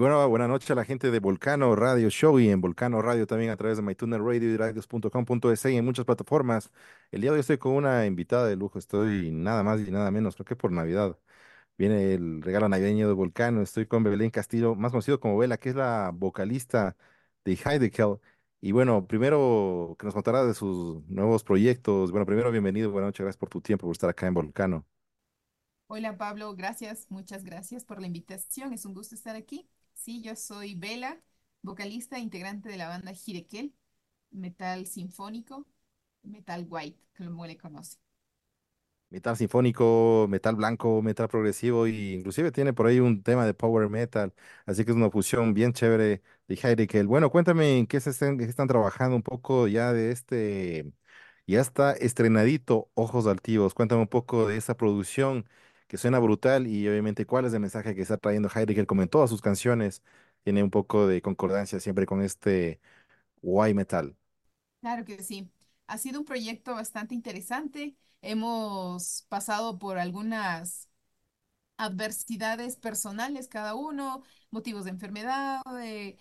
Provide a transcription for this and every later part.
Bueno, buenas noches a la gente de Volcano Radio Show y en Volcano Radio también a través de MyTuner Radio y radios.com.es y en muchas plataformas. El día de hoy estoy con una invitada de lujo, estoy nada más y nada menos, creo que por Navidad. Viene el regalo navideño de Volcano, estoy con Belén Castillo, más conocido como Vela, que es la vocalista de Heidekel. Y bueno, primero que nos contará de sus nuevos proyectos. Bueno, primero bienvenido, buenas noches, gracias por tu tiempo, por estar acá en Volcano. Hola Pablo, gracias, muchas gracias por la invitación. Es un gusto estar aquí. Sí, yo soy Vela, vocalista e integrante de la banda Jirekel, metal sinfónico, metal white, como le conoce. Metal sinfónico, metal blanco, metal progresivo y inclusive tiene por ahí un tema de power metal, así que es una fusión bien chévere de Heidekel. Bueno, cuéntame en qué se están, qué están trabajando un poco ya de este, ya está estrenadito Ojos Altivos. Cuéntame un poco de esa producción que suena brutal y obviamente cuál es el mensaje que está trayendo Heidekel, como en todas sus canciones, tiene un poco de concordancia siempre con este white metal. Claro que sí. Ha sido un proyecto bastante interesante. Hemos pasado por algunas adversidades personales cada uno, motivos de enfermedad, de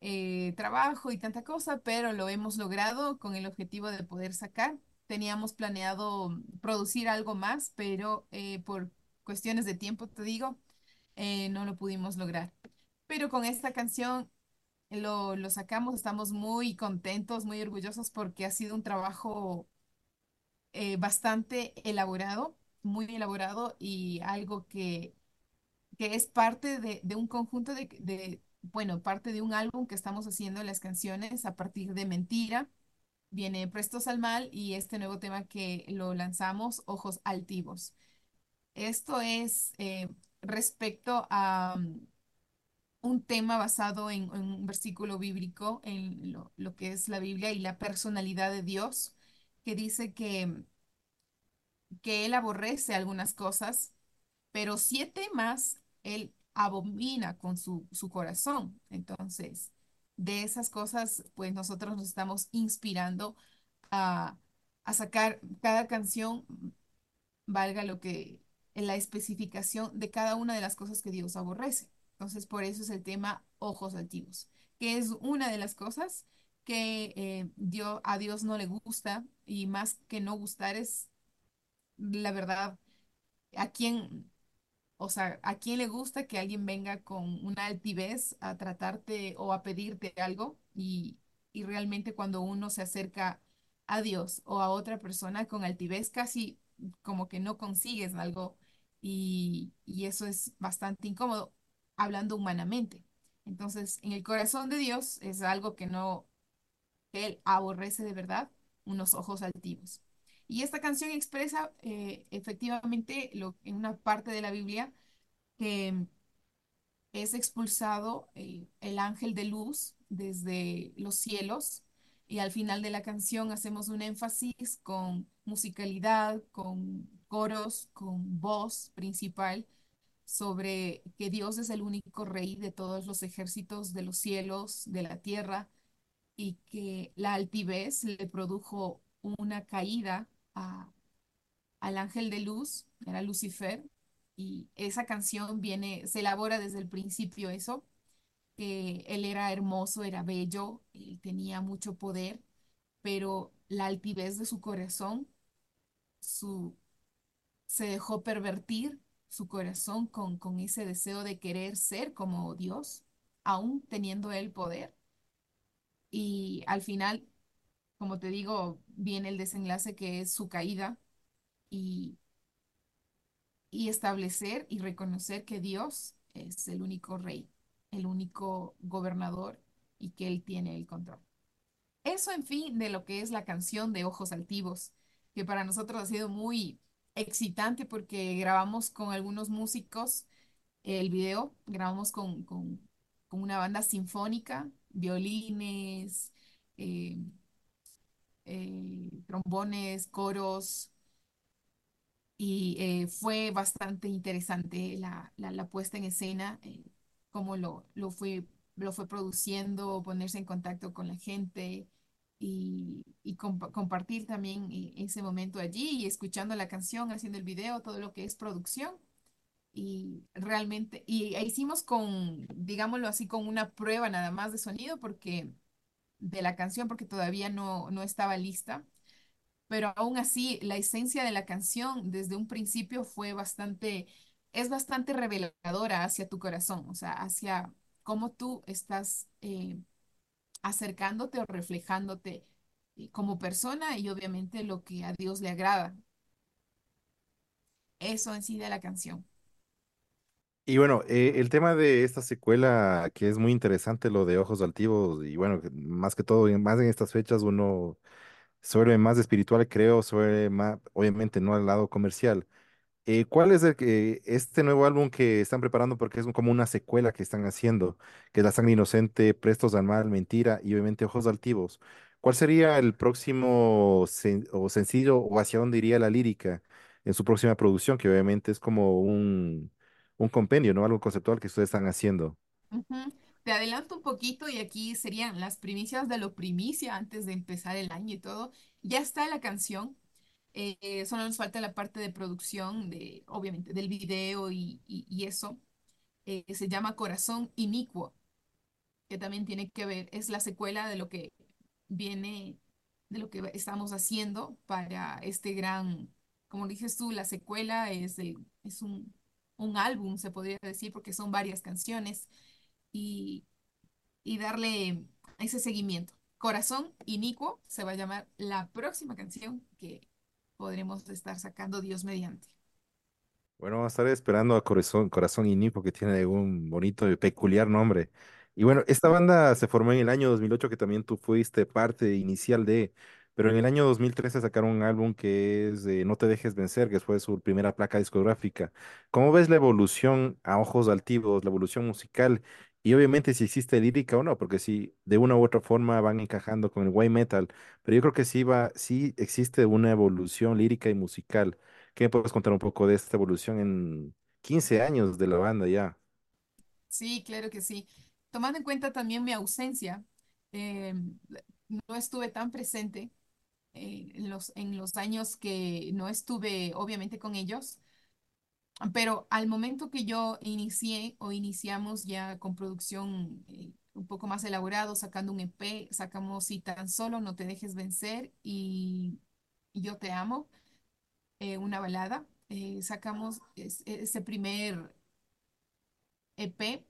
eh, trabajo y tanta cosa, pero lo hemos logrado con el objetivo de poder sacar. Teníamos planeado producir algo más, pero eh, por cuestiones de tiempo, te digo, eh, no lo pudimos lograr. Pero con esta canción lo, lo sacamos, estamos muy contentos, muy orgullosos porque ha sido un trabajo eh, bastante elaborado, muy elaborado y algo que, que es parte de, de un conjunto de, de, bueno, parte de un álbum que estamos haciendo las canciones a partir de Mentira. Viene Prestos al Mal y este nuevo tema que lo lanzamos, Ojos Altivos. Esto es eh, respecto a um, un tema basado en, un versículo bíblico, en lo, lo que es la Biblia y la personalidad de Dios, que dice que, que Él aborrece algunas cosas, pero siete más Él abomina con su, su corazón. Entonces, de esas cosas, pues nosotros nos estamos inspirando a, a sacar cada canción, valga lo que en la especificación de cada una de las cosas que Dios aborrece. Entonces, por eso es el tema ojos altivos, que es una de las cosas que eh, Dios, a Dios no le gusta y más que no gustar es, la verdad, a quién, o sea, a quién le gusta que alguien venga con una altivez a tratarte o a pedirte algo y, y realmente cuando uno se acerca a Dios o a otra persona con altivez, casi como que no consigues algo y, y eso es bastante incómodo hablando humanamente. Entonces, en el corazón de Dios es algo que no, Él aborrece de verdad, unos ojos altivos. Y esta canción expresa eh, efectivamente lo, en una parte de la Biblia que es expulsado el ángel de luz desde los cielos y al final de la canción hacemos un énfasis con musicalidad, con coros, con voz principal sobre que Dios es el único rey de todos los ejércitos de los cielos, de la tierra, y que la altivez le produjo una caída al ángel de luz, era Lucifer, y esa canción viene, se elabora desde el principio eso, que él era hermoso, era bello, él tenía mucho poder, pero la altivez de su corazón, su, se dejó pervertir su corazón con, con ese deseo de querer ser como Dios, aún teniendo el poder. Y al final, como te digo, viene el desenlace que es su caída y, y establecer y reconocer que Dios es el único rey, el único gobernador y que Él tiene el control. Eso, en fin, de lo que es la canción de Ojos Altivos, que para nosotros ha sido muy excitante porque grabamos con algunos músicos el video, grabamos con, con, una banda sinfónica, violines, eh, eh, trombones, coros, y eh, fue bastante interesante la, la, puesta en escena, cómo lo, lo fue, lo fue produciendo, ponerse en contacto con la gente y, y compa- compartir también eh, ese momento allí y escuchando la canción, haciendo el video, todo lo que es producción. Y realmente, y e hicimos con, digámoslo así, con una prueba nada más de sonido porque de la canción, porque todavía no, no estaba lista pero aún así la esencia de la canción desde un principio fue bastante, es bastante reveladora hacia tu corazón, o sea, hacia cómo tú estás eh, acercándote o reflejándote eh, como persona y obviamente lo que a Dios le agrada. Eso en sí de la canción. Y bueno, eh, el tema de esta secuela, que es muy interesante, lo de Ojos Altivos, y bueno, más que todo, más en estas fechas, uno suele más espiritual, creo, suele más, obviamente no al lado comercial. Eh, ¿cuál es el este nuevo álbum que están preparando? Porque es como una secuela que están haciendo, que es La Sangre Inocente, Prestos al Mal, Mentira y obviamente Ojos Altivos. ¿Cuál sería el próximo sen- o sencillo o hacia dónde iría la lírica en su próxima producción? Que obviamente es como un, un compendio, ¿no? Algo conceptual que ustedes están haciendo. Te adelanto un poquito y aquí serían las primicias de lo primicia antes de empezar el año y todo. Ya está la canción. Eh, solo nos falta la parte de producción, de, obviamente, del video y, eso. Eh, se llama Corazón Inicuo, que también tiene que ver, es la secuela de lo que viene, de lo que estamos haciendo para este gran, como dices tú, la secuela es, es un, un álbum, se podría decir, porque son varias canciones y, y darle ese seguimiento. Corazón Inicuo se va a llamar la próxima canción que podremos estar sacando Dios mediante. Bueno, vamos a estar esperando a Corazón, Corazón Inicuo, que tiene un bonito y peculiar nombre. Y bueno, esta banda se formó en el año 2008, que también tú fuiste parte inicial de, pero en el año 2013 sacaron un álbum que es eh, No te dejes vencer, que fue su primera placa discográfica. ¿Cómo ves la evolución a ojos altivos, la evolución musical? Y obviamente si existe lírica o no, porque si de una u otra forma van encajando con el white metal, pero yo creo que sí va, sí existe una evolución lírica y musical. ¿Qué me puedes contar un poco de esta evolución en 15 años de la banda ya? Sí, claro que sí. Tomando en cuenta también mi ausencia, eh, no estuve tan presente eh, en los, en los años que no estuve obviamente con ellos, pero al momento que yo inicié o iniciamos ya con producción eh, un poco más elaborado, sacando un EP, sacamos Si tan solo no te dejes vencer y, Yo te amo, eh, una balada, eh, sacamos es- ese primer EP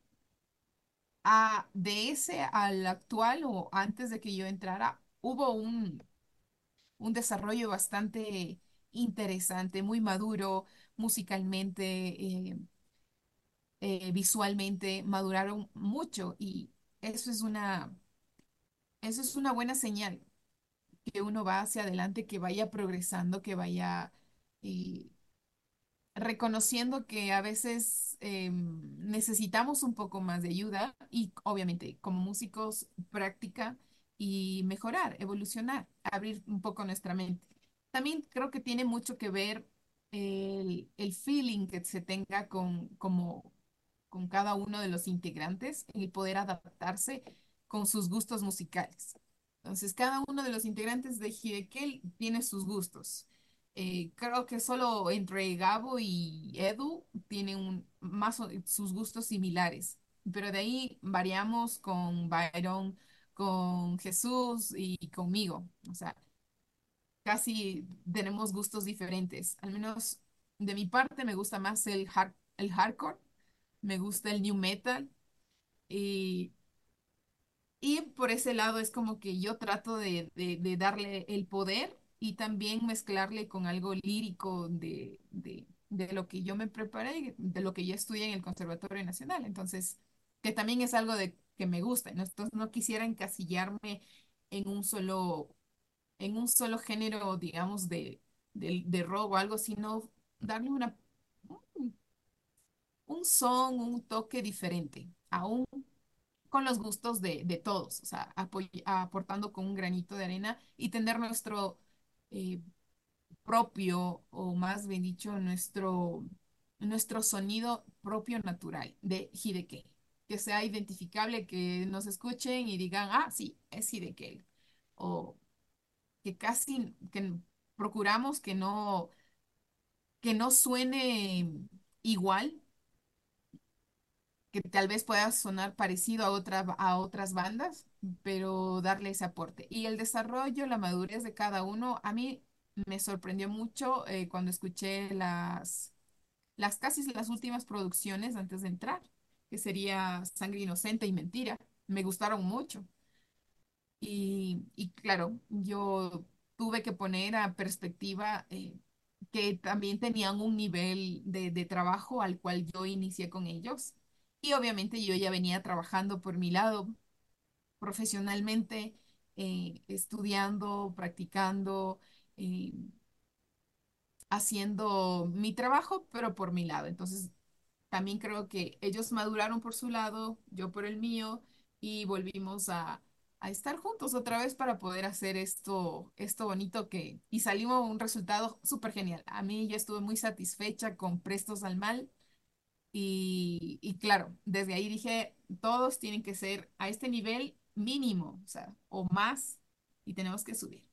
a, de ese al actual o antes de que yo entrara, hubo un, un desarrollo bastante interesante, muy maduro musicalmente, eh, eh, visualmente, maduraron mucho y eso es una, eso es una buena señal, que uno va hacia adelante, que vaya progresando, que vaya eh, reconociendo que a veces necesitamos un poco más de ayuda y obviamente como músicos práctica y mejorar, evolucionar, abrir un poco nuestra mente. También creo que tiene mucho que ver el, el feeling que se tenga con, como, con cada uno de los integrantes, el poder adaptarse con sus gustos musicales. Entonces, cada uno de los integrantes de Hiddekel tiene sus gustos. Eh, creo que solo entre Gabo y Edu tienen un- más sus gustos similares, pero de ahí variamos con Byron, con Jesús y conmigo. O sea, casi tenemos gustos diferentes. Al menos de mi parte me gusta más el hard el hardcore, me gusta el new metal y, y por ese lado es como que yo trato de, de- darle el poder y también mezclarle con algo lírico de, de, de lo que yo me preparé, de lo que yo estudié en el Conservatorio Nacional. Entonces, que también es algo de que me gusta. ¿no? Entonces, no quisiera encasillarme en un solo, en un solo género, digamos, de, de, de rock o algo, sino darle una, un, son, un toque diferente, aún con los gustos de, de todos, o sea, aportando con un granito de arena y tener nuestro eh, propio, o más bien dicho, nuestro, nuestro sonido propio natural de Hideki, que sea identificable, que nos escuchen y digan, ah, sí, es Hideki, o que casi, que procuramos que no, que no suene igual que tal vez pueda sonar parecido a otra, a otras bandas, pero darle ese aporte. Y el desarrollo, la madurez de cada uno, a mí me sorprendió mucho eh, cuando escuché las, las casi las últimas producciones antes de entrar, que sería Sangre Inocente y Mentira. Me gustaron mucho. Y, y claro, yo tuve que poner a perspectiva eh, que también tenían un nivel de, de trabajo al cual yo inicié con ellos. Y obviamente yo ya venía trabajando por mi lado profesionalmente, eh, estudiando, practicando, eh, haciendo mi trabajo, pero por mi lado. Entonces, también creo que ellos maduraron por su lado, yo por el mío, y volvimos a, a estar juntos otra vez para poder hacer esto, esto bonito que, y salió un resultado súper genial. A mí yo estuve muy satisfecha con Prestos al Mal, y, y claro, desde ahí dije, todos tienen que ser a este nivel mínimo, o sea, o más, y tenemos que subir.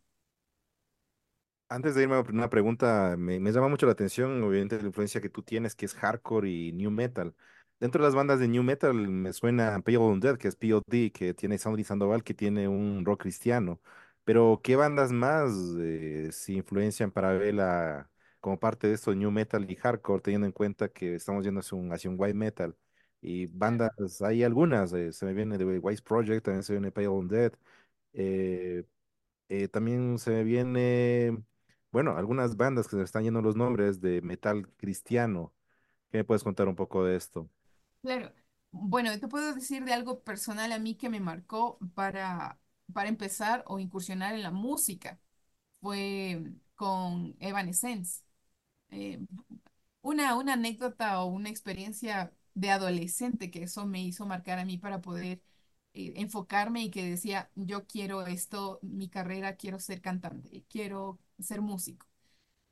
Antes de irme a una pregunta, me, me llama mucho la atención, obviamente, la influencia que tú tienes, que es hardcore y new metal. Dentro de las bandas de new metal me suena Pale Undead, que es POD, que tiene Sandy Sandoval, que tiene un rock cristiano. Pero, ¿qué bandas más eh, se influencian para verla como parte de esto, new metal y hardcore, teniendo en cuenta que estamos yendo hacia un, hacia un white metal? Y bandas, hay algunas, eh, se me viene de Wise Project, también se viene Pale Undead. eh, eh, también se me viene, bueno, algunas bandas que se me están yendo los nombres de metal cristiano. ¿Qué me puedes contar un poco de esto? Claro. Bueno, te puedo decir de algo personal a mí que me marcó para, para empezar o incursionar en la música. Fue con Evanescence. Eh, una, una anécdota o una experiencia de adolescente que eso me hizo marcar a mí para poder eh, enfocarme y que decía, yo quiero esto, mi carrera, quiero ser cantante, quiero ser músico.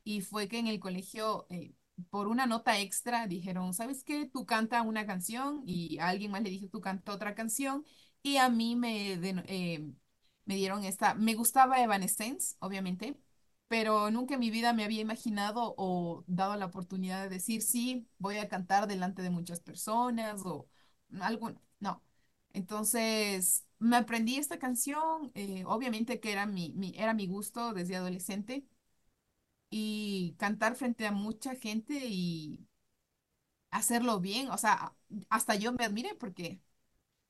Y fue que en el colegio, eh, por una nota extra, dijeron, ¿sabes qué? Tú canta una canción y alguien más le dijo, tú canta otra canción. Y a mí me, eh, me dieron esta, me gustaba Evanescence, obviamente, pero nunca en mi vida me había imaginado o dado la oportunidad de decir, sí, voy a cantar delante de muchas personas o algo, no. Entonces, me aprendí esta canción, eh, obviamente que era mi- era mi gusto desde adolescente y cantar frente a mucha gente y hacerlo bien, o sea, hasta yo me admiré porque,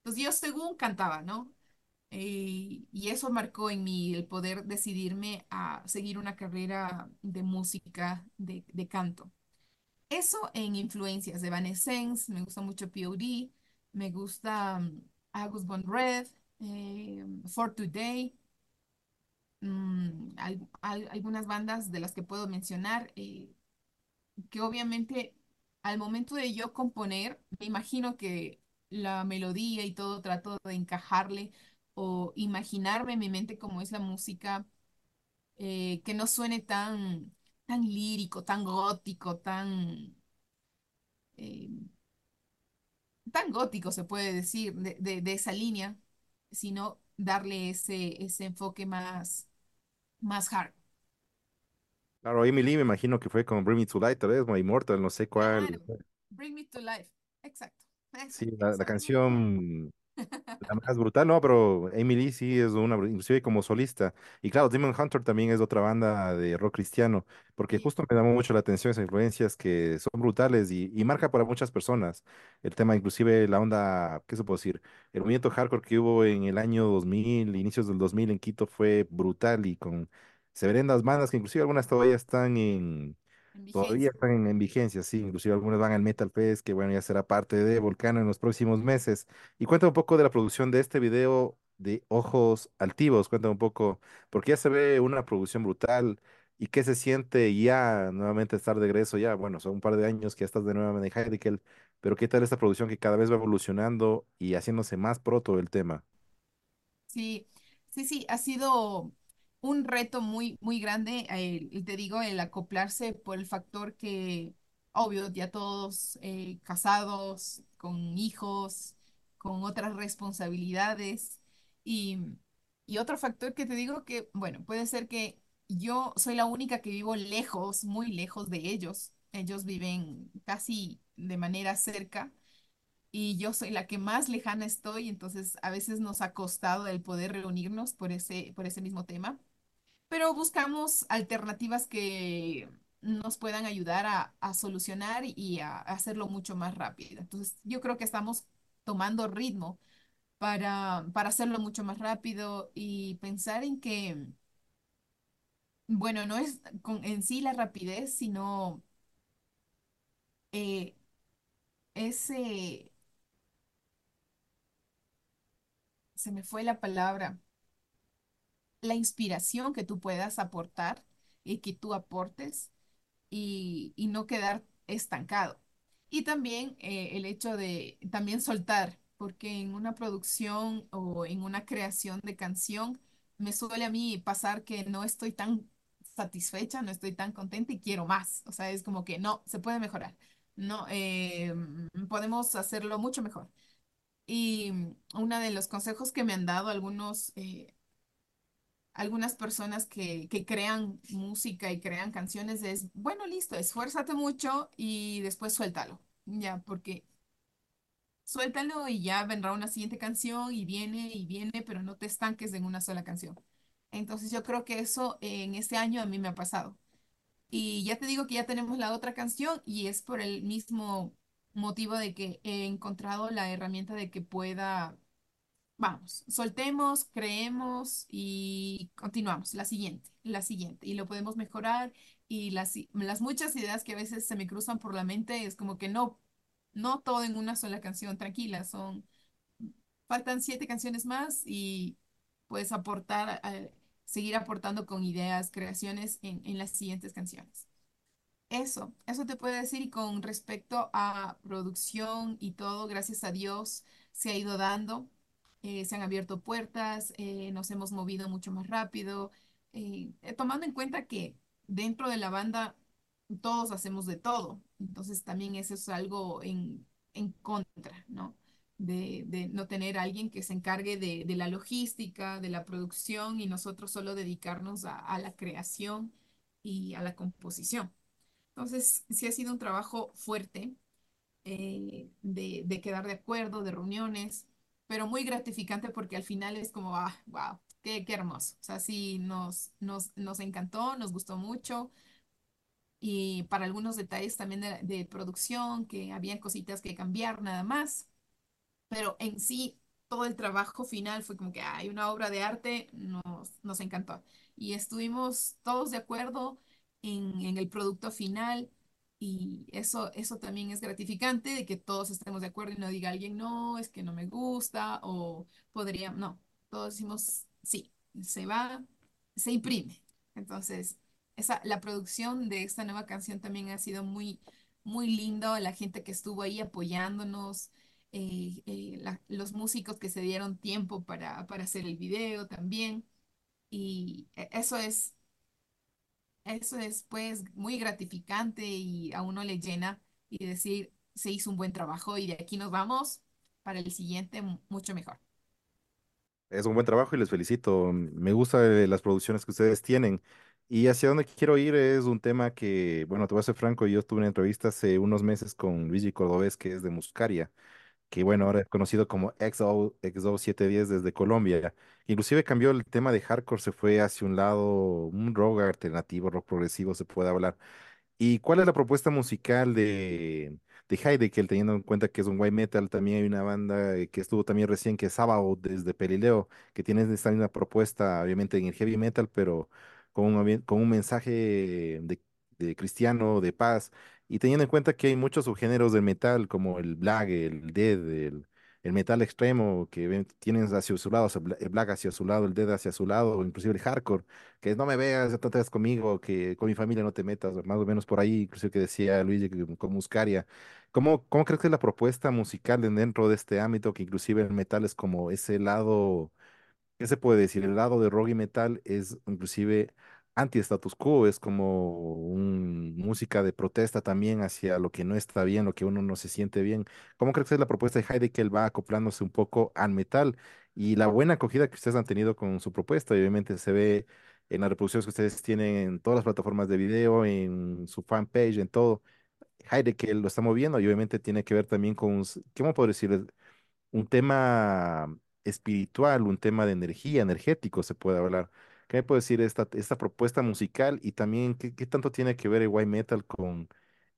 pues yo según cantaba, ¿no? Y, y eso marcó en mí el poder decidirme a seguir una carrera de música, de, de canto. Eso en influencias de Evanescence, me gusta mucho POD, me gusta um, August Von Red, eh, For Today, mm, al- algunas bandas de las que puedo mencionar. eh, que obviamente al momento de yo componer, me imagino que la melodía y todo trato de encajarle o imaginarme en mi mente cómo es la música, eh, que no suene tan, tan lírico, tan gótico, tan, eh, tan gótico se puede decir, de, de- de esa línea, sino darle ese, ese enfoque más, más hard. Claro, Emily me imagino que fue con Bring Me to Light, tal vez, My Immortal, no sé cuál. Claro, Bring Me to Life, exacto. Eso, Sí, la, canción La más brutal, no, pero Emily sí es una, inclusive como solista. Y claro, Demon Hunter también es otra banda de rock cristiano, porque Sí, justo me llamó mucho la atención esas influencias que son brutales y, y marca para muchas personas. El tema, inclusive la onda, ¿qué se puede decir? El movimiento hardcore que hubo en el año 2000, inicios del 2000 en Quito fue brutal y con severendas bandas que inclusive algunas todavía están en en Todavía están en, en vigencia, sí, inclusive algunos van al Metal Fest, que bueno, ya será parte de Volcano en los próximos meses. Y cuéntame un poco de la producción de este video de Ojos Altivos, cuéntame un poco, porque ya se ve una producción brutal y qué se siente ya nuevamente estar de regreso, ya, bueno, son un par de años que ya estás de nuevo en Heidekel, pero qué tal esta producción que cada vez va evolucionando y haciéndose más proto el tema. Sí, sí, sí, ha sido un reto muy, muy grande, el- te digo, el acoplarse por el factor que, obvio, ya todos eh, casados, con hijos, con otras responsabilidades. Y, y otro factor que te digo que, bueno, puede ser que yo soy la única que vivo lejos, muy lejos de ellos. Ellos viven casi de manera cerca y yo soy la que más lejana estoy, entonces a veces nos ha costado el poder reunirnos por ese, por ese mismo tema, pero buscamos alternativas que nos puedan ayudar a, solucionar y a, hacerlo mucho más rápido. Entonces yo creo que estamos tomando ritmo para, para hacerlo mucho más rápido y pensar en que, bueno, no es con, en sí la rapidez, sino eh, ese, se me fue la palabra la inspiración que tú puedas aportar y que tú aportes y, y no quedar estancado. Y también eh, el hecho de también soltar, porque en una producción o en una creación de canción me suele a mí pasar que no estoy tan satisfecha, no estoy tan contenta y quiero más. O sea, es como que no, se puede mejorar. No, eh, podemos hacerlo mucho mejor. Y uno de los consejos que me han dado algunos eh, algunas personas que, que crean música y crean canciones es, bueno, listo, esfuérzate mucho y después suéltalo, ya, porque suéltalo y ya vendrá una siguiente canción y viene y viene, pero no te estanques en una sola canción. Entonces yo creo que eso en este año a mí me ha pasado. Y ya te digo que ya tenemos la otra canción y es por el mismo motivo de que he encontrado la herramienta de que pueda Vamos, soltemos, creemos y continuamos. La siguiente, la siguiente. Y lo podemos mejorar. Y las, las muchas ideas que a veces se me cruzan por la mente es como que no, no todo en una sola canción, tranquila. Son, faltan siete canciones más y puedes aportar, eh, seguir aportando con ideas, creaciones en, en las siguientes canciones. Eso, eso te puedo decir y con respecto a producción y todo, gracias a Dios se ha ido dando, eh, se han abierto puertas, eh, nos hemos movido mucho más rápido, eh, tomando en cuenta que dentro de la banda todos hacemos de todo, entonces también eso es algo en, en contra, ¿no? De, de no tener alguien que se encargue de, de la logística, de la producción y nosotros solo dedicarnos a a la creación y a la composición. Entonces, sí ha sido un trabajo fuerte de, de quedar de acuerdo, de reuniones, pero muy gratificante porque al final es como, ah, wow, qué, qué hermoso. O sea, sí, nos, nos, nos encantó, nos gustó mucho y para algunos detalles también de, producción, que habían cositas que cambiar nada más pero en sí todo el trabajo final fue como que hay una obra de arte, nos, nos encantó. Y estuvimos todos de acuerdo en, en el producto final y eso, eso también es gratificante de que todos estemos de acuerdo y no diga alguien, no, es que no me gusta o podría, no, todos decimos, sí, se va, se imprime. Entonces, esa, la producción de esta nueva canción también ha sido muy, muy lindo, la gente que estuvo ahí apoyándonos eh, eh, los músicos que se dieron tiempo para, para hacer el video también. Y e- eso es, eso es pues muy gratificante y a uno le llena y decir, se hizo un buen trabajo y de aquí nos vamos para el siguiente mu- mucho mejor. Es un buen trabajo y les felicito. Me gustan las producciones que ustedes tienen. Y hacia dónde quiero ir es un tema que, bueno, te voy a ser franco, yo tuve una entrevista hace unos meses con Luigi Cordobés, que es de Muscaria que bueno, ahora es conocido como XO, XO 710 desde Colombia. Inclusive cambió el tema de hardcore, se fue hacia un lado, un rock alternativo, rock progresivo, se puede hablar. ¿Y cuál es la propuesta musical de, de Heidekel, teniendo en cuenta que es un white metal? También hay una banda eh, que estuvo también recién, que es Sabbath, desde Pelileo, que tiene esta misma propuesta, obviamente en el heavy metal, pero con un, con un mensaje de, de cristiano, de paz. Y teniendo en cuenta que hay muchos subgéneros del metal, como el black, el death, el, metal extremo, que tienen hacia su lado, el black hacia su lado, el death hacia su lado, o inclusive el hardcore que no me veas, no te conmigo, que con mi familia no te metas, más o menos por ahí, inclusive que decía Luigi con Muscaria. ¿Cómo, cómo crees que es la propuesta musical de- dentro de este ámbito, que inclusive el metal es como ese lado, ¿qué se puede decir? El lado de rock y metal es inclusive anti-status quo, es como música de protesta también hacia lo que no está bien, lo que uno no se siente bien. ¿Cómo crees que es la propuesta de Heidegger va acoplándose un poco al metal? y la buena acogida que ustedes han tenido con su propuesta. obviamente se ve en las reproducciones que ustedes tienen en todas las plataformas de video, en su fanpage, en todo. Heidegger lo está moviendo y obviamente tiene que ver también con, ¿cómo puedo decir? Un tema espiritual, un tema de energía, energético, se puede hablar. ¿Qué me puede decir esta, esta propuesta musical y también qué, qué tanto tiene que ver el white metal con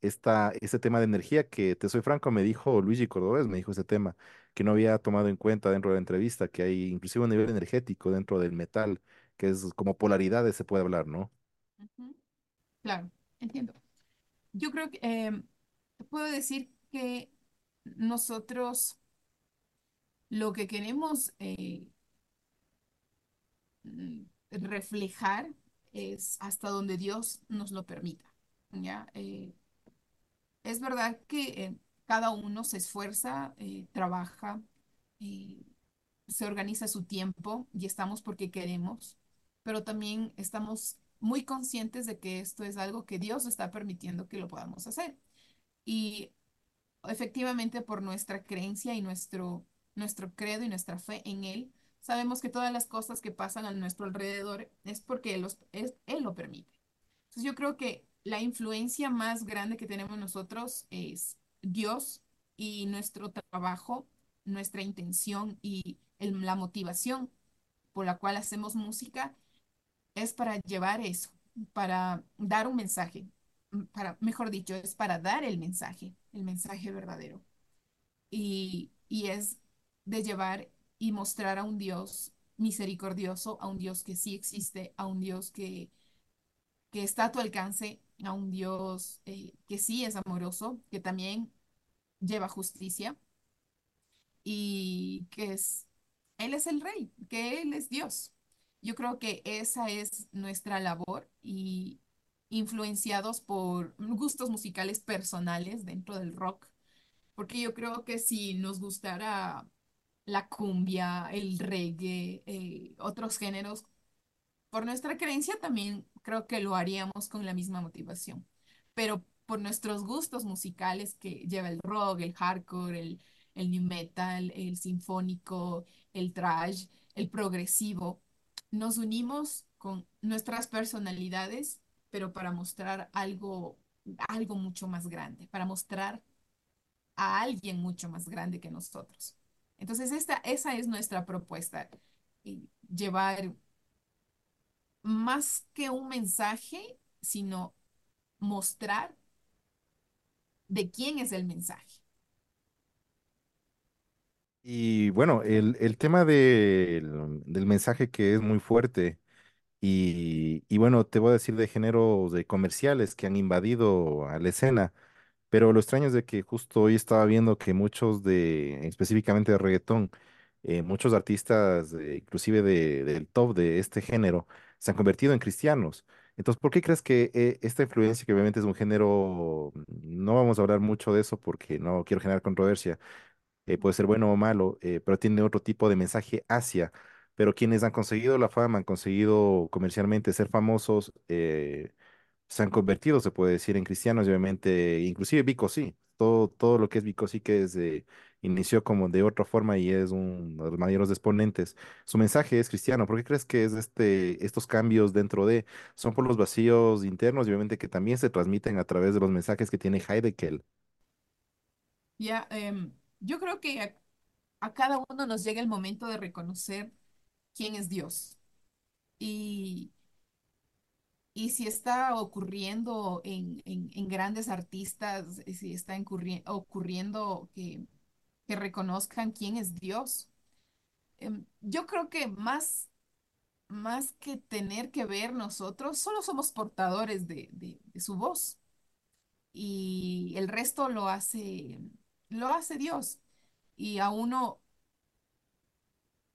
esta, este tema de energía que, te soy franco, me dijo Luigi Cordobés, me dijo ese tema, que no había tomado en cuenta dentro de la entrevista, que hay inclusive un nivel energético dentro del metal, que es como polaridades, se puede hablar, ¿no? Claro, entiendo. Yo creo que em, puedo decir que nosotros lo que queremos eh, mm, reflejar es hasta donde Dios nos lo permita, ¿ya? Eh, es verdad que eh, cada uno se esfuerza, eh, trabaja, eh, se organiza su tiempo y estamos porque queremos, pero también estamos muy conscientes de que esto es algo que Dios está permitiendo que lo podamos hacer. Y efectivamente por nuestra creencia y nuestro, nuestro credo y nuestra fe en Él, sabemos que todas las cosas que pasan a nuestro alrededor es porque Él, lo permite. Entonces yo creo que la influencia más grande que tenemos nosotros es Dios y nuestro trabajo, nuestra intención y la motivación por la cual hacemos música es para llevar eso, para dar un mensaje, para, mejor dicho, es para dar el mensaje, el mensaje verdadero. Y es de llevar y mostrar a un Dios misericordioso, a un Dios que sí existe, a un Dios que, que está a tu alcance, a un Dios eh, que sí es amoroso, que también lleva justicia y que es, Él es el rey, que Él es Dios. Yo creo que esa es nuestra labor y influenciados por gustos musicales personales dentro del rock, porque yo creo que si nos gustara la cumbia, el reggae, eh, otros géneros, por nuestra creencia también creo que lo haríamos con la misma motivación, pero por nuestros gustos musicales que lleva el rock, el hardcore, el, el new metal, el sinfónico, el thrash, el progresivo, nos unimos con nuestras personalidades, pero para mostrar algo, algo mucho más grande, para mostrar a alguien mucho más grande que nosotros. Entonces, esta, esa es nuestra propuesta, y llevar más que un mensaje, sino mostrar de quién es el mensaje. Y bueno, el, el tema del, mensaje que es muy fuerte y, y bueno, te voy a decir de géneros de comerciales que han invadido a la escena. Pero lo extraño es de que justo hoy estaba viendo que muchos de, específicamente de reggaetón, eh, muchos artistas, eh, inclusive de- del top de este género, se han convertido en cristianos. Entonces, ¿por qué crees que eh, esta influencia, que obviamente es un género, no vamos a hablar mucho de eso porque no quiero generar controversia, eh, puede ser bueno o malo, eh, pero tiene otro tipo de mensaje hacia, pero quienes han conseguido la fama, han conseguido comercialmente ser famosos, eh, se han convertido, se puede decir, en cristianos y obviamente, inclusive Vico sí, todo, todo lo que es Vico sí que es, eh, inició como de otra forma y es uno de los mayores exponentes. Su mensaje es cristiano. ¿Por qué crees que es este, estos cambios dentro de, son por los vacíos internos y obviamente que también se transmiten a través de los mensajes que tiene Heidegger? Ya, em, yo creo que a, a cada uno nos llega el momento de reconocer quién es Dios. Y, y si está ocurriendo en, en- grandes artistas, si está ocurriendo que, que reconozcan quién es Dios, em, yo creo que más, más que tener que ver nosotros, solo somos portadores de, de de su voz. y el resto lo hace, lo hace Dios. Y a uno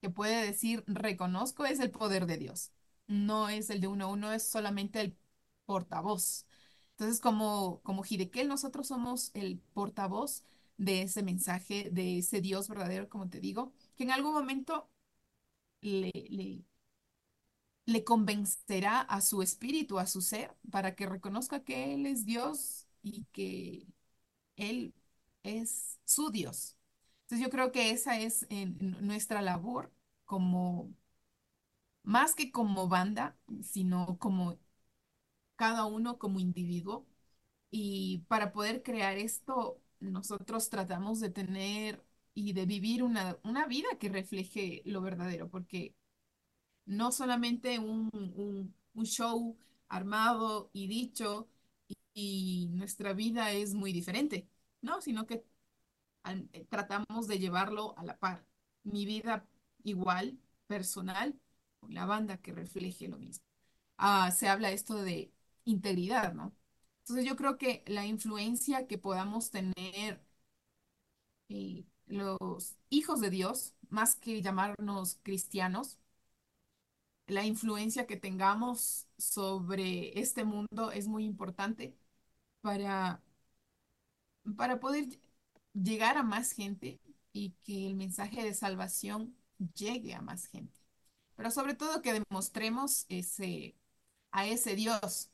que puede decir reconozco es el poder de Dios, no es el de uno, uno es solamente el portavoz. Entonces, como, como Hidekel, nosotros somos el portavoz de ese mensaje, de ese Dios verdadero, como te digo, que en algún momento le, le, convencerá a su espíritu, a su ser, para que reconozca que Él es Dios y que Él es su Dios. Entonces yo creo que esa es en nuestra labor como, más que como banda, sino como cada uno como individuo. Y para poder crear esto, nosotros tratamos de tener y de vivir una, una vida que refleje lo verdadero, porque no solamente un, un- show armado y dicho y, nuestra vida es muy diferente, ¿no? Sino que eh, tratamos de llevarlo a la par. Mi vida igual, personal, la banda que refleje lo mismo. Ah, se habla esto de integridad, ¿no? Entonces yo creo que la influencia que podamos tener eh, los hijos de Dios, más que llamarnos cristianos, la influencia que tengamos sobre este mundo es muy importante para, para poder llegar a más gente y que el mensaje de salvación llegue a más gente. Pero sobre todo que demostremos ese, a ese Dios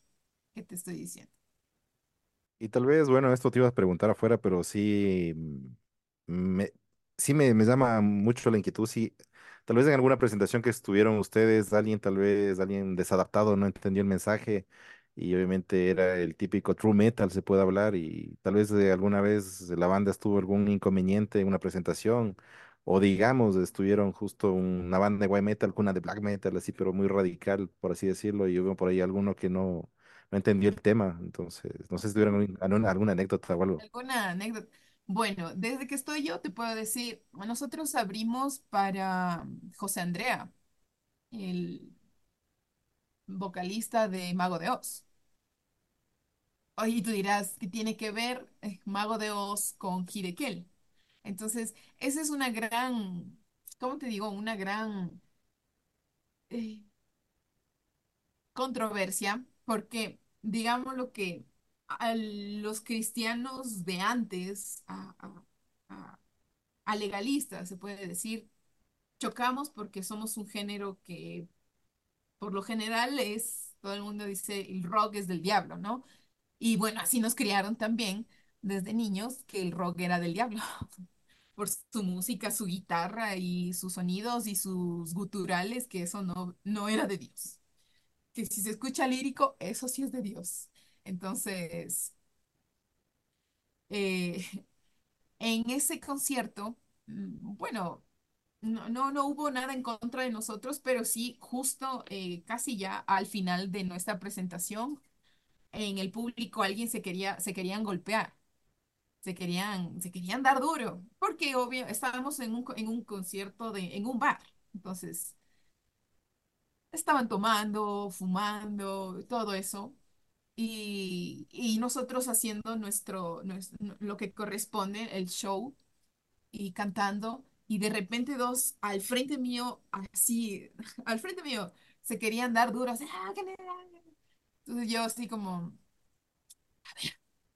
que te estoy diciendo. Y tal vez, bueno, esto te iba a preguntar afuera, pero sí mm, me, sí me, me llama mucho la inquietud. Sí, tal vez en alguna presentación que estuvieron ustedes, alguien, tal vez alguien desadaptado no entendió el mensaje y obviamente era el típico true metal, se puede hablar, y tal vez alguna vez la banda estuvo algún inconveniente en una presentación, o digamos, estuvieron justo una banda de white metal una de black metal, así, pero muy radical, por así decirlo, y hubo por ahí alguno que no entendió el tema, entonces no sé si tuvieron alguna, alguna anécdota o algo. ¿Alguna anécdota? Bueno, desde que estoy yo te puedo decir, nosotros abrimos para José Andrea, el vocalista de Mago de Oz. Oye, y tú dirás, ¿qué tiene que ver eh, Mago de Oz con Hidekel? Entonces, esa es una gran, ¿cómo te digo? Una gran eh, controversia, porque digamos lo que a los cristianos de antes, a, a- a- a legalistas, se puede decir, chocamos porque somos un género que por lo general es, todo el mundo dice, el rock es del diablo, ¿no? Y bueno, así nos criaron también desde niños que el rock era del diablo, por su música, su guitarra y sus sonidos y sus guturales, que eso no, no era de Dios. Que si se escucha lírico, eso sí es de Dios. Entonces, eh, en ese concierto, mm, bueno, no, no, no hubo nada en contra de nosotros, pero sí, justo eh, casi ya al final de nuestra presentación, en el público alguien se quería, se querían golpear, se querían, se querían dar duro, porque obvio, estábamos en un, en un concierto de, en un bar, entonces estaban tomando, fumando, todo eso, y, y nosotros haciendo nuestro, nuestro, lo que corresponde, el show, y cantando, y de repente dos al frente mío, así, al frente mío, se querían dar duro, así, "Ah, que le da". Entonces yo así como,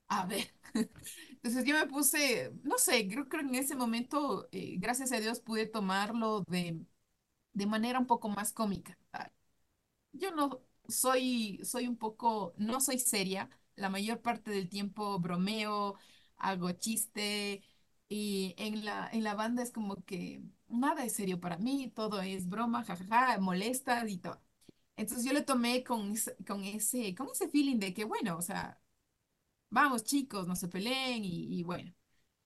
a ver. Entonces yo me puse, no sé, creo que en ese momento, eh, gracias a Dios, pude tomarlo de, de manera un poco más cómica. Ah, Yo no soy, soy un poco, no soy seria. La mayor parte del tiempo bromeo, hago chiste y en la, en la banda es como que nada es serio para mí, todo es broma, jajaja, molesta y todo. Entonces yo lo tomé con, con ese, con ese feeling de que, bueno, o sea, vamos chicos, no se peleen y, y bueno.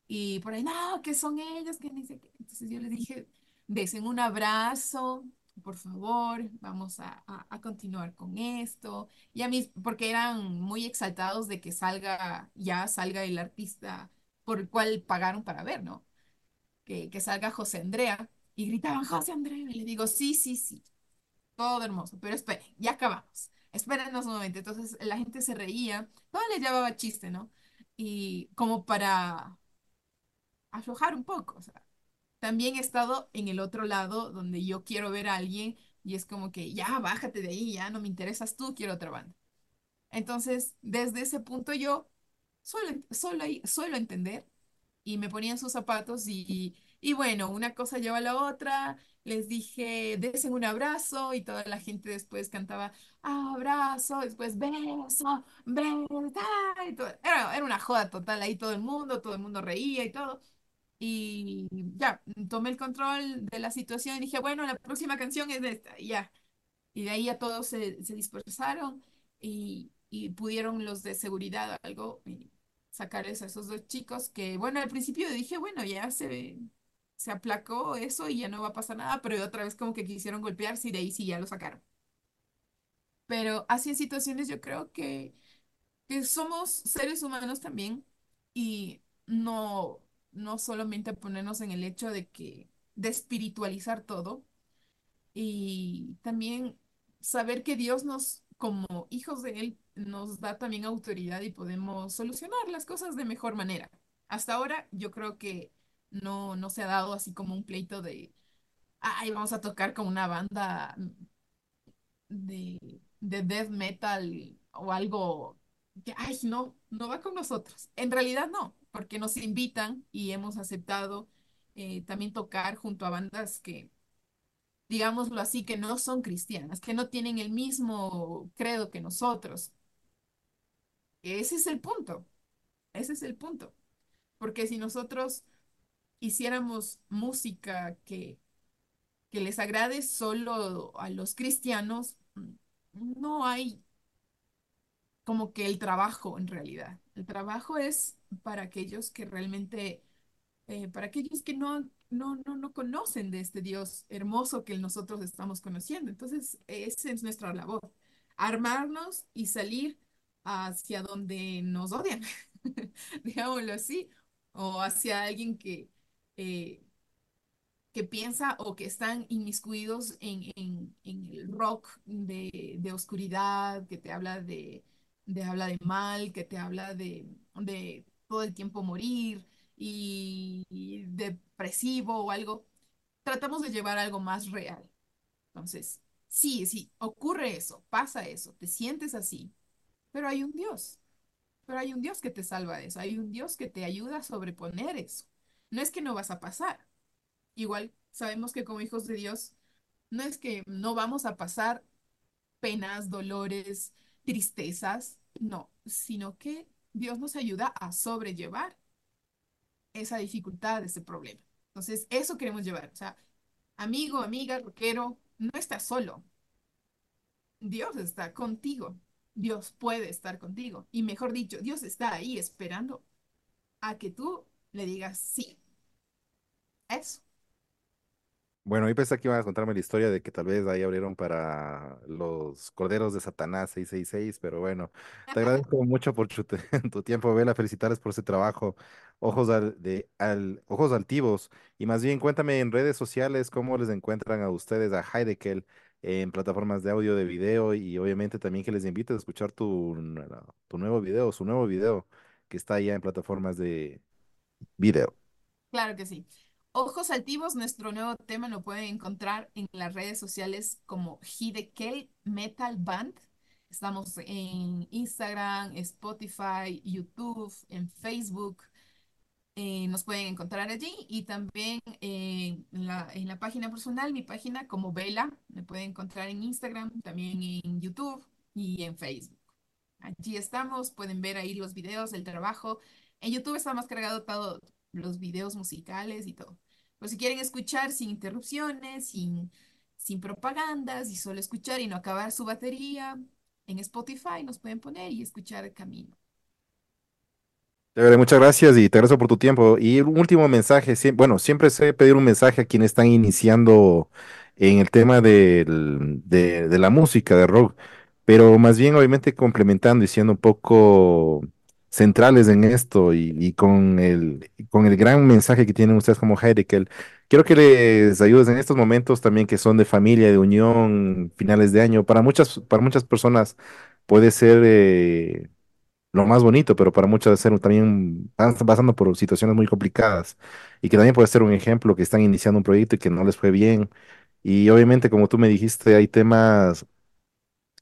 Y por ahí, no, que son ellos, que. Entonces yo les dije, desen un abrazo, por favor, vamos a, a- a continuar con esto. Y a mí, porque eran muy exaltados de que salga, ya salga el artista por el cual pagaron para ver, ¿no? Que, que salga José Andrea. Y gritaban, José Andrea. Y le digo, sí, sí, sí, todo hermoso, pero esperen, ya acabamos. Espérenos un momento. Entonces la gente se reía, todo les llevaba chiste, ¿no? Y como para aflojar un poco, también he estado en el otro lado donde yo quiero ver a alguien y es como que ya bájate de ahí, ya no me interesas tú, quiero otra banda. Entonces, desde ese punto yo suelo, suelo, suelo entender y me ponía en sus zapatos y, y bueno, una cosa lleva a la otra. Les dije, desen un abrazo y toda la gente después cantaba abrazo, después beso, beso, y todo. Era, era una joda total ahí todo el mundo, todo el mundo reía y todo. Y ya, tomé el control de la situación y dije, bueno, la próxima canción es esta, y ya. Y de ahí ya todos se, se dispersaron y, y pudieron los de seguridad algo sacarles a esos dos chicos que, bueno, al principio dije, bueno, ya se, se aplacó eso y ya no va a pasar nada, pero otra vez como que quisieron golpearse y de ahí sí ya lo sacaron. Pero así en situaciones yo creo que, que somos seres humanos también y no, no solamente ponernos en el hecho de que, de espiritualizar todo y también saber que Dios nos, como hijos de Él, nos da también autoridad y podemos solucionar las cosas de mejor manera. Hasta ahora yo creo que no, no se ha dado así como un pleito de, ay, vamos a tocar con una banda de, de death metal o algo que, ay, no, no va con nosotros. En realidad no, porque nos invitan y hemos aceptado eh, también tocar junto a bandas que digámoslo así, que no son cristianas, que no tienen el mismo credo que nosotros. Ese es el punto, ese es el punto. Porque si nosotros hiciéramos música que, que les agrade solo a los cristianos, no hay como que el trabajo en realidad. El trabajo es para aquellos que realmente eh, para aquellos que no, no, no, no conocen de este Dios hermoso que nosotros estamos conociendo. Entonces, esa es nuestra labor, armarnos y salir hacia donde nos odian, digámoslo así, o hacia alguien que, eh, que piensa o que están inmiscuidos en, en, en el rock de, de oscuridad, que te habla de, de, habla de mal, que te habla de, de todo el tiempo morir y, y depresivo o algo, tratamos de llevar algo más real. Entonces, sí, sí, ocurre eso, pasa eso, te sientes así, pero hay un Dios, pero hay un Dios que te salva de eso, hay un Dios que te ayuda a sobreponer eso. No es que no vas a pasar. Igual sabemos que como hijos de Dios, no es que no vamos a pasar penas, dolores, tristezas, no, sino que Dios nos ayuda a sobrellevar esa dificultad, ese problema. Entonces, eso queremos llevar. O sea, amigo, amiga, rockero, no estás solo. Dios está contigo. Dios puede estar contigo. Y mejor dicho, Dios está ahí esperando a que tú le digas sí. Eso. Bueno, yo pensé que iban a contarme la historia de que tal vez ahí abrieron para los Corderos de Satanás 666, pero bueno, te agradezco mucho por tu, te- tu tiempo, Vela, felicitarles por ese trabajo, ojos al, de, al, ojos altivos, y más bien cuéntame en redes sociales cómo les encuentran a ustedes, a Heidekel, en plataformas de audio, de video, y obviamente también que les invite a escuchar tu, tu nuevo video, su nuevo video, que está ya en plataformas de video. Claro que sí. Ojos Altivos, nuestro nuevo tema lo pueden encontrar en las redes sociales como Hidekel Metal Band. Estamos en Instagram, Spotify, YouTube, en Facebook. eh, nos pueden encontrar allí y también en la, en la página personal, mi página como Vela, me pueden encontrar en Instagram, también en YouTube y en Facebook. Allí estamos, pueden ver ahí los videos, el trabajo. En YouTube está más cargado todo, los videos musicales y todo. Pero si quieren escuchar sin interrupciones, sin, sin propagandas y solo escuchar y no acabar su batería, en Spotify nos pueden poner y escuchar el camino. muchas gracias y te agradezco por tu tiempo. Y un último mensaje, bueno, siempre sé pedir un mensaje a quienes están iniciando en el tema del- de, de la música, de rock, pero más bien obviamente complementando y siendo un poco centrales en esto y, y con el, con el gran mensaje que tienen ustedes como Heidekel. Quiero que les ayudes en estos momentos también que son de familia, de unión, finales de año. Para muchas, para muchas personas puede ser... eh, lo más bonito, pero para muchos de ser también están pasando por situaciones muy complicadas y que también puede ser un ejemplo que están iniciando un proyecto y que no les fue bien. Y obviamente, como tú me dijiste, hay temas,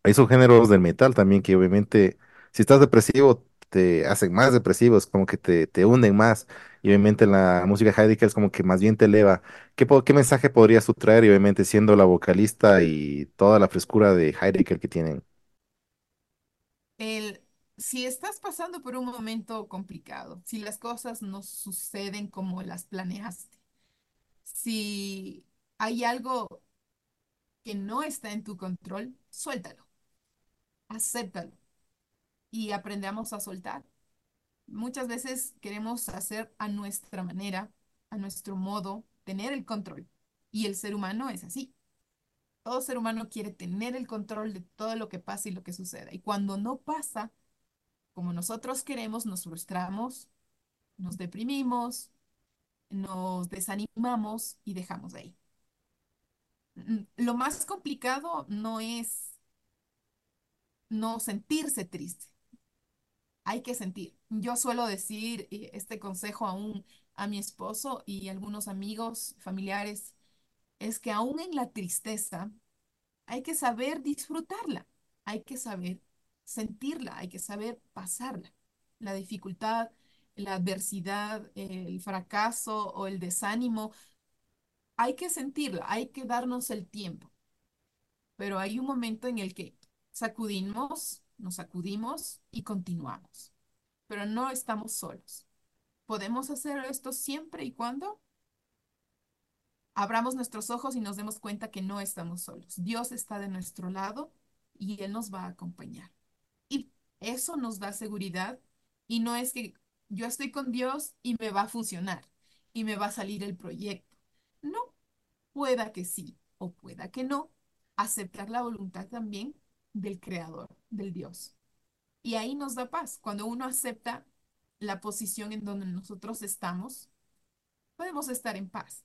hay subgéneros del metal también que obviamente, si estás depresivo, te hacen más depresivos, como que te, te hunden más. Y obviamente la música Heidegger es como que más bien te eleva. ¿Qué, qué mensaje podrías tú traer? Obviamente siendo la vocalista y toda la frescura de Heidegger que tienen. El, si estás pasando por un momento complicado, si las cosas no suceden como las planeaste, si hay algo que no está en tu control, suéltalo, acéptalo y aprendamos a soltar. Muchas veces queremos hacer a nuestra manera, a nuestro modo, tener el control. Y el ser humano es así. Todo ser humano quiere tener el control de todo lo que pasa y lo que suceda. Y cuando no pasa como nosotros queremos, nos frustramos, nos deprimimos, nos desanimamos y dejamos de ahí. Lo más complicado no es no sentirse triste, hay que sentir. Yo suelo decir eh, este consejo aún a mi esposo y algunos amigos, familiares, es que aún en la tristeza hay que saber disfrutarla, hay que saber sentirla, hay que saber pasarla. La dificultad, la adversidad, el fracaso o el desánimo, hay que sentirla, hay que darnos el tiempo. Pero hay un momento en el que sacudimos, nos sacudimos y continuamos. Pero no estamos solos. Podemos hacer esto siempre y cuando abramos nuestros ojos y nos demos cuenta que no estamos solos. Dios está de nuestro lado y Él nos va a acompañar. Y eso nos da seguridad y no es que yo estoy con Dios y me va a funcionar y me va a salir el proyecto. No, pueda que sí o pueda que no. Aceptar la voluntad también del Creador, del Dios. Y ahí nos da paz. Cuando uno acepta la posición en donde nosotros estamos, podemos estar en paz.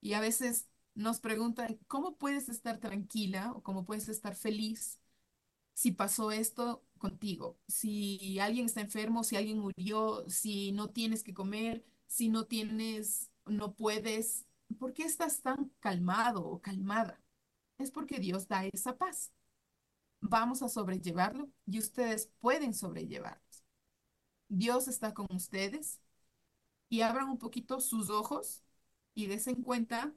Y a veces nos preguntan, ¿cómo puedes estar tranquila o cómo puedes estar feliz si pasó esto contigo? Si alguien está enfermo, si alguien murió, si no tienes que comer, si no tienes, no puedes, ¿por qué estás tan calmado o calmada? Es porque Dios da esa paz. Vamos a sobrellevarlo y ustedes pueden sobrellevarlo. Dios está con ustedes y abran un poquito sus ojos y des en cuenta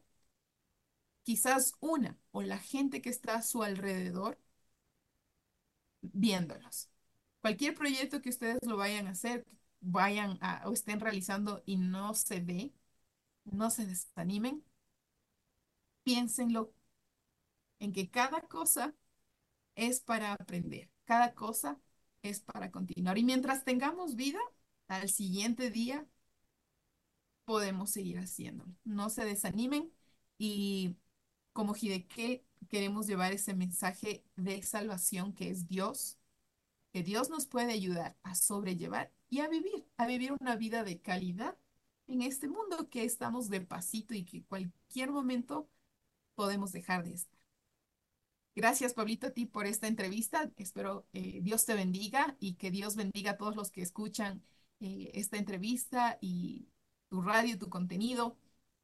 quizás una o la gente que está a su alrededor viéndolos. Cualquier proyecto que ustedes lo vayan a hacer, vayan o estén realizando y no se ve, no se desanimen, piénsenlo en que cada cosa es para aprender, cada cosa es para continuar. Y mientras tengamos vida, al siguiente día podemos seguir haciéndolo. No se desanimen y como Hideki queremos llevar ese mensaje de salvación que es Dios, que Dios nos puede ayudar a sobrellevar y a vivir, a vivir una vida de calidad en este mundo que estamos de pasito y que cualquier momento podemos dejar de estar. Gracias, Pablito, a ti por esta entrevista. Espero eh, Dios te bendiga y que Dios bendiga a todos los que escuchan eh, esta entrevista y tu radio, tu contenido.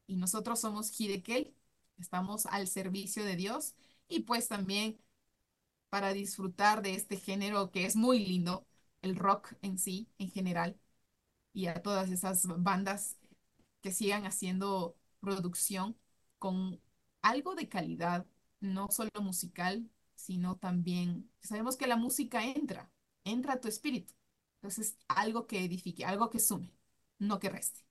Y nosotros somos Hidekei, estamos al servicio de Dios y pues también para disfrutar de este género que es muy lindo, el rock en sí, en general, y a todas esas bandas que sigan haciendo producción con algo de calidad, no solo musical, sino también, sabemos que la música entra, entra a tu espíritu. Entonces, algo que edifique, algo que sume, no que reste.